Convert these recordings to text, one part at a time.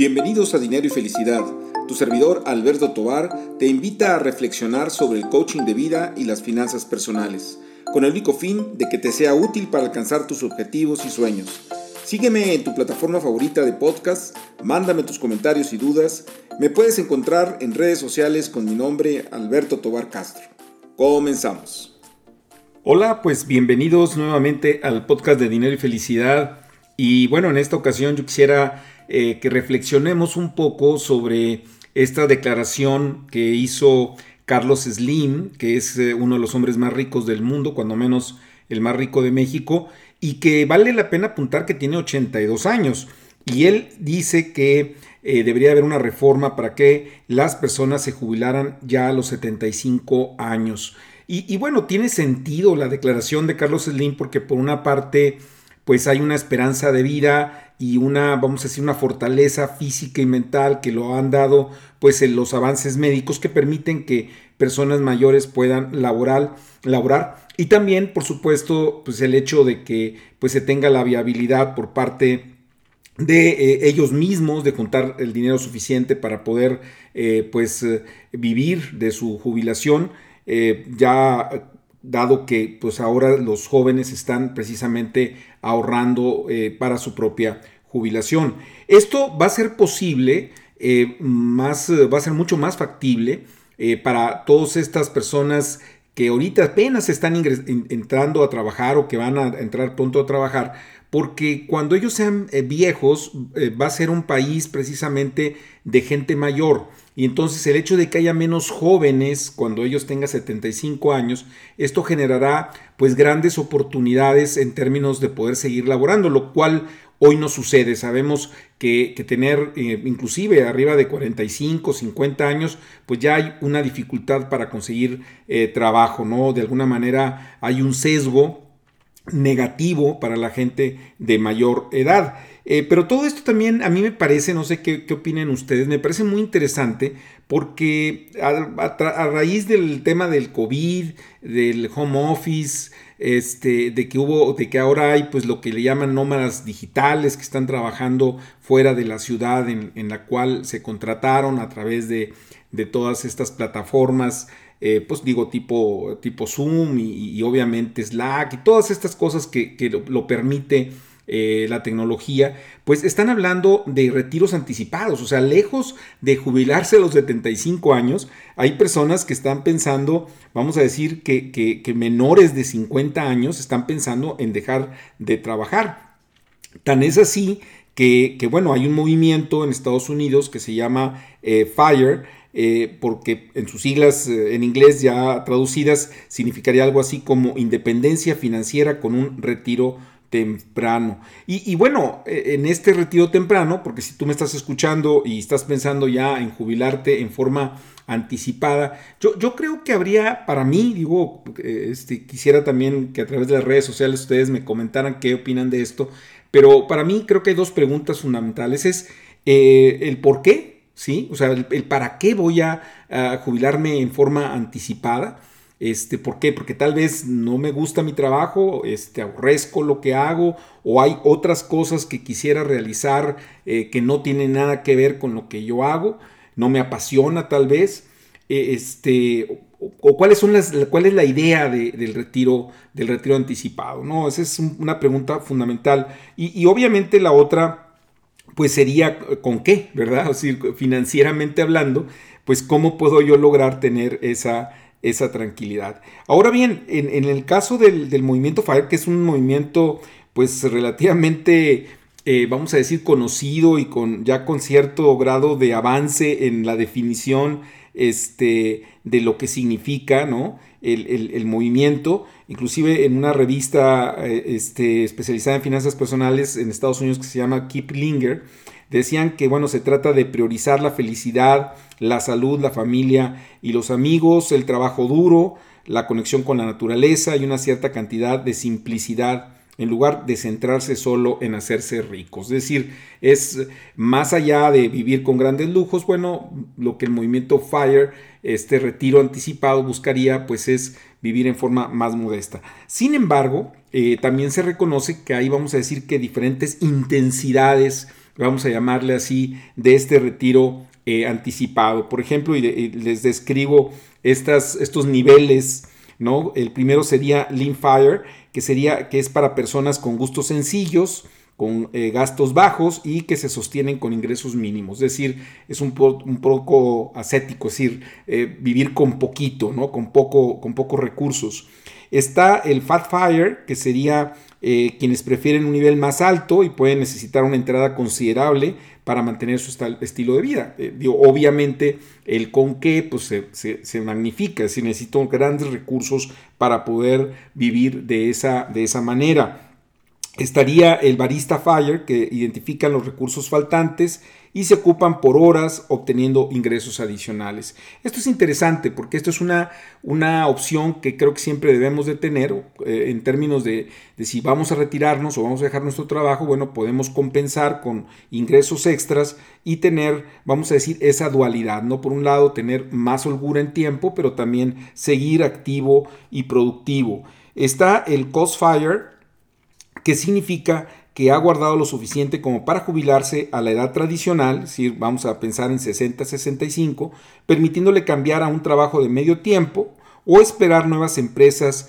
Bienvenidos a Dinero y Felicidad. Tu servidor Alberto Tobar te invita a reflexionar sobre el coaching de vida y las finanzas personales, con el único fin de que te sea útil para alcanzar tus objetivos y sueños. Sígueme en tu plataforma favorita de podcast, mándame tus comentarios y dudas. Me puedes encontrar en redes sociales con mi nombre Alberto Tobar Castro. Comenzamos. Hola, pues bienvenidos nuevamente al podcast de Dinero y Felicidad. Y bueno, en esta ocasión yo quisiera eh, que reflexionemos un poco sobre esta declaración que hizo Carlos Slim, que es eh, uno de los hombres más ricos del mundo, cuando menos el más rico de México, y que vale la pena apuntar que tiene 82 años. Y él dice que eh, debería haber una reforma para que las personas se jubilaran ya a los 75 años. Y, y bueno, tiene sentido la declaración de Carlos Slim porque por una parte pues hay una esperanza de vida y una, vamos a decir, una fortaleza física y mental que lo han dado pues en los avances médicos que permiten que personas mayores puedan laborar, laborar. Y también por supuesto pues el hecho de que pues se tenga la viabilidad por parte de eh, ellos mismos de juntar el dinero suficiente para poder eh, pues eh, vivir de su jubilación. Ya dado que pues ahora los jóvenes están precisamente ahorrando eh, para su propia jubilación. Esto va a ser posible, eh, más, va a ser mucho más factible eh, para todas estas personas que ahorita apenas están entrando a trabajar o que van a entrar pronto a trabajar, porque cuando ellos sean viejos va a ser un país precisamente de gente mayor. Y entonces el hecho de que haya menos jóvenes cuando ellos tengan 75 años, esto generará pues grandes oportunidades en términos de poder seguir laborando, lo cual hoy no sucede. Sabemos que, tener eh, inclusive arriba de 45, 50 años, pues ya hay una dificultad para conseguir eh, trabajo, ¿no? De alguna manera hay un sesgo negativo para la gente de mayor edad. Eh, pero todo esto también a mí me parece, no sé qué, opinen ustedes, me parece muy interesante porque a, raíz del tema del COVID, del home office, este, de que hubo, de que ahora hay pues lo que le llaman nómadas digitales que están trabajando fuera de la ciudad en, la cual se contrataron a través de, todas estas plataformas, eh, pues digo tipo, tipo Zoom y, obviamente Slack y todas estas cosas que, lo permite eh, la tecnología, pues están hablando de retiros anticipados, o sea, lejos de jubilarse a los 75 años, hay personas que están pensando, vamos a decir, que, menores de 50 años están pensando en dejar de trabajar. Tan es así que, bueno, hay un movimiento en Estados Unidos que se llama eh, FIRE, eh, porque en sus siglas en inglés ya traducidas significaría algo así como independencia financiera con un retiro temprano. Y, bueno, e, en este retiro temprano, porque si tú me estás escuchando y estás pensando ya en jubilarte en forma anticipada, yo, creo que habría para mí, digo, este, quisiera también que a través de las redes sociales ustedes me comentaran qué opinan de esto, pero para mí creo que hay dos preguntas fundamentales. Es eh, el por qué, ¿sí? O sea, el, para qué voy a jubilarme en forma anticipada. Este, ¿Por qué? Porque tal vez no me gusta mi trabajo, este, aborrezco lo que hago o hay otras cosas que quisiera realizar eh, que no tienen nada que ver con lo que yo hago, no me apasiona tal vez. E, este, o, cuáles son las, cuál es la idea del, retiro, del retiro anticipado. ¿no? Esa es una pregunta fundamental. Y, obviamente la otra pues sería con qué, ¿verdad? O sea, financieramente hablando, pues cómo puedo yo lograr tener esa, esa tranquilidad. Ahora bien, en, el caso del, movimiento FIRE, que es un movimiento pues relativamente, eh, vamos a decir, conocido y con ya con cierto grado de avance en la definición este, de lo que significa ¿no? el, movimiento, inclusive en una revista eh, este, especializada en finanzas personales en Estados Unidos que se llama Keep Linger, decían que bueno, se trata de priorizar la felicidad, la salud, la familia y los amigos, el trabajo duro, la conexión con la naturaleza y una cierta cantidad de simplicidad en lugar de centrarse solo en hacerse ricos. Es decir, es más allá de vivir con grandes lujos, bueno, lo que el movimiento FIRE, este retiro anticipado, buscaría, pues es vivir en forma más modesta. Sin embargo, eh, también se reconoce que ahí vamos a decir que diferentes intensidades vamos a llamarle así, de este retiro eh, anticipado. Por ejemplo, y, les describo estas, estos niveles, ¿no? El primero sería Lean Fire, que, sería, que es para personas con gustos sencillos, con eh, gastos bajos y que se sostienen con ingresos mínimos. Es decir, es un, poco ascético, es decir, eh, vivir con poquito, ¿no? con, poco, con pocos recursos. Está el Fat Fire, que sería eh, quienes prefieren un nivel más alto y pueden necesitar una entrada considerable para mantener su estilo de vida. obviamente el con qué pues, se, se, magnifica, es decir, necesito grandes recursos para poder vivir de esa, de esa manera estaría el barista Fire, que identifican los recursos faltantes y se ocupan por horas obteniendo ingresos adicionales. Esto es interesante porque esto es una, una opción que creo que siempre debemos de tener eh, en términos de, de, si vamos a retirarnos o vamos a dejar nuestro trabajo, bueno, podemos compensar con ingresos extras y tener, vamos a decir, esa dualidad, ¿no? Por un lado, tener más holgura en tiempo, pero también seguir activo y productivo. Está el Cost Fire, que significa que ha guardado lo suficiente como para jubilarse a la edad tradicional, es vamos a pensar en 60-65, permitiéndole cambiar a un trabajo de medio tiempo o esperar nuevas empresas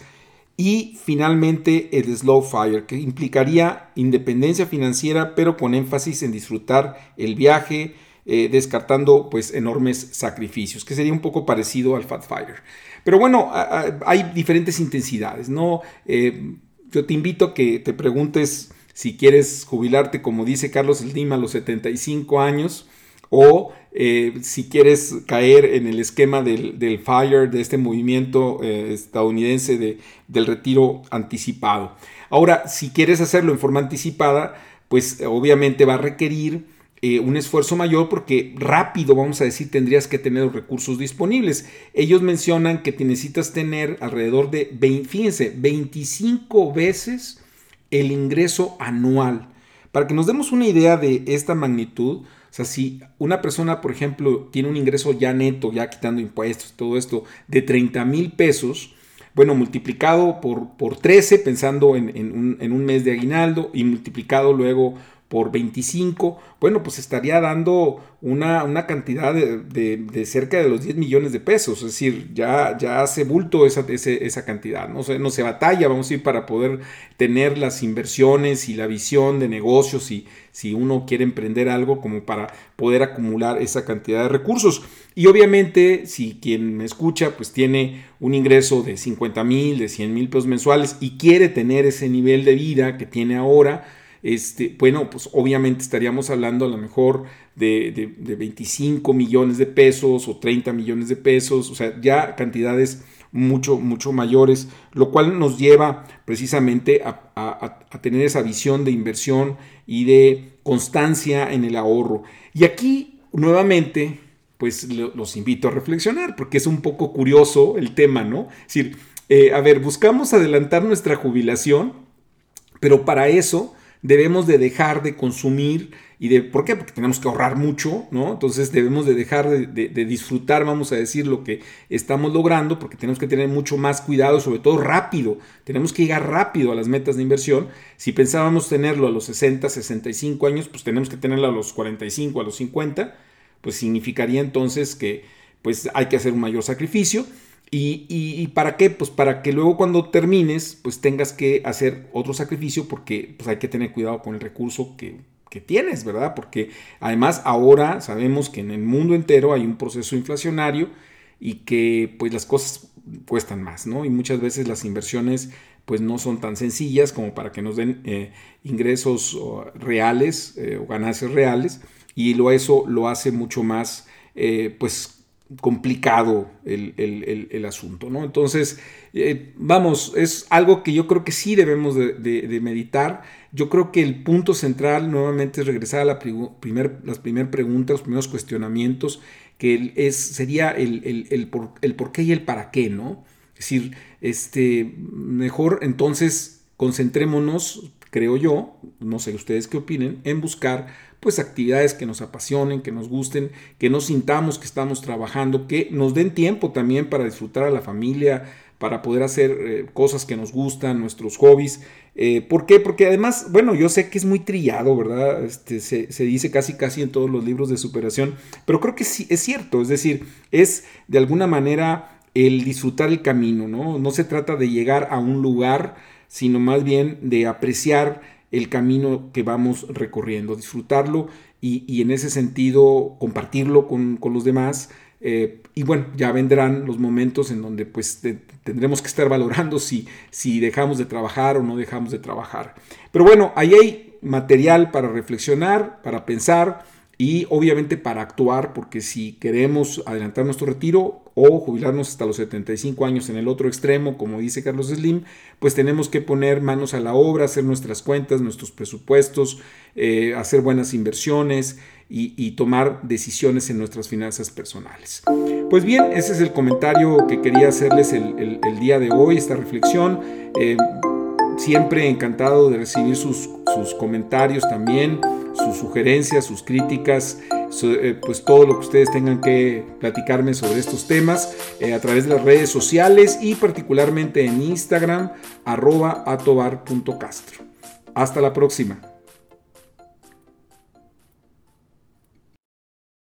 y finalmente el slow fire, que implicaría independencia financiera, pero con énfasis en disfrutar el viaje, eh, descartando pues enormes sacrificios, que sería un poco parecido al fat fire. Pero bueno, hay diferentes intensidades, ¿no? Eh, yo te invito a que te preguntes si quieres jubilarte, como dice Carlos Slim, a los 75 años, o eh, si quieres caer en el esquema del, FIRE, de este movimiento eh, estadounidense de, del retiro anticipado. Ahora, si quieres hacerlo en forma anticipada, pues obviamente va a requerir eh, un esfuerzo mayor porque rápido, vamos a decir, tendrías que tener recursos disponibles. Ellos mencionan que te necesitas tener alrededor de, 20, fíjense, 25 veces el ingreso anual. Para que nos demos una idea de esta magnitud, o sea, si una persona, por ejemplo, tiene un ingreso ya neto, ya quitando impuestos, todo esto, de 30 mil pesos, bueno, multiplicado por, por 13, pensando en, un, en, un, mes de aguinaldo, y multiplicado luego por 25, bueno, pues estaría dando una, una cantidad de, cerca de los 10 millones de pesos, es decir, ya, ya hace bulto esa, esa cantidad, ¿no? se, no se batalla, vamos a ir para poder tener las inversiones y la visión de negocios y si uno quiere emprender algo como para poder acumular esa cantidad de recursos. Y obviamente, si quien me escucha, pues tiene un ingreso de 50 mil, de 100 mil pesos mensuales y quiere tener ese nivel de vida que tiene ahora, este, bueno, pues obviamente estaríamos hablando a lo mejor de, 25 millones de pesos o 30 millones de pesos, o sea, ya cantidades mucho, mucho mayores, lo cual nos lleva precisamente a, tener esa visión de inversión y de constancia en el ahorro. Y aquí, nuevamente, pues los invito a reflexionar, porque es un poco curioso el tema, ¿no? Es decir, eh, a ver, buscamos adelantar nuestra jubilación, pero para eso debemos de dejar de consumir y de, ¿por qué? Porque tenemos que ahorrar mucho, ¿no? Entonces debemos de dejar de, disfrutar, vamos a decir, lo que estamos logrando, porque tenemos que tener mucho más cuidado, sobre todo rápido, tenemos que llegar rápido a las metas de inversión. Si pensábamos tenerlo a los 60, 65 años, pues tenemos que tenerlo a los 45, a los 50, pues significaría entonces que pues hay que hacer un mayor sacrificio. ¿Y, para qué? Pues para que luego cuando termines, pues tengas que hacer otro sacrificio porque pues hay que tener cuidado con el recurso que, tienes, ¿verdad? Porque además ahora sabemos que en el mundo entero hay un proceso inflacionario y que pues las cosas cuestan más, ¿no? Y muchas veces las inversiones pues no son tan sencillas como para que nos den eh, ingresos reales eh, o ganancias reales y lo, eso lo hace mucho más eh, pues complicado el, asunto, ¿no? Entonces, eh, vamos, es algo que yo creo que sí debemos de, meditar. Yo creo que el punto central nuevamente es regresar a la primer, las primeras preguntas, los primeros cuestionamientos, que es, sería el, por, el por qué y el para qué, ¿no? Es decir, este, mejor entonces concentrémonos, creo yo, no sé ustedes qué opinen, en buscar pues actividades que nos apasionen, que nos gusten, que nos sintamos que estamos trabajando, que nos den tiempo también para disfrutar a la familia, para poder hacer eh, cosas que nos gustan, nuestros hobbies. Eh, ¿Por qué? Porque además, bueno, yo sé que es muy trillado, ¿verdad? Este, se, se, dice casi casi en todos los libros de superación, pero creo que sí es cierto, es decir, es de alguna manera el disfrutar el camino, ¿no? No se trata de llegar a un lugar, sino más bien de apreciar el camino que vamos recorriendo, disfrutarlo y, en ese sentido compartirlo con, con los demás eh, y bueno, ya vendrán los momentos en donde pues tendremos que estar valorando si, si dejamos de trabajar o no dejamos de trabajar. Pero bueno, ahí hay material para reflexionar, para pensar y obviamente para actuar, porque si queremos adelantar nuestro retiro o jubilarnos hasta los 75 años en el otro extremo, como dice Carlos Slim, pues tenemos que poner manos a la obra, hacer nuestras cuentas, nuestros presupuestos, eh, hacer buenas inversiones y, tomar decisiones en nuestras finanzas personales. Pues bien, ese es el comentario que quería hacerles el, día de hoy, esta reflexión. Eh, siempre encantado de recibir sus, comentarios también sus sugerencias, sus críticas, eh, pues todo lo que ustedes tengan que platicarme sobre estos temas eh, a través de las redes sociales y particularmente en Instagram, arroba atobar.castro. Hasta la próxima.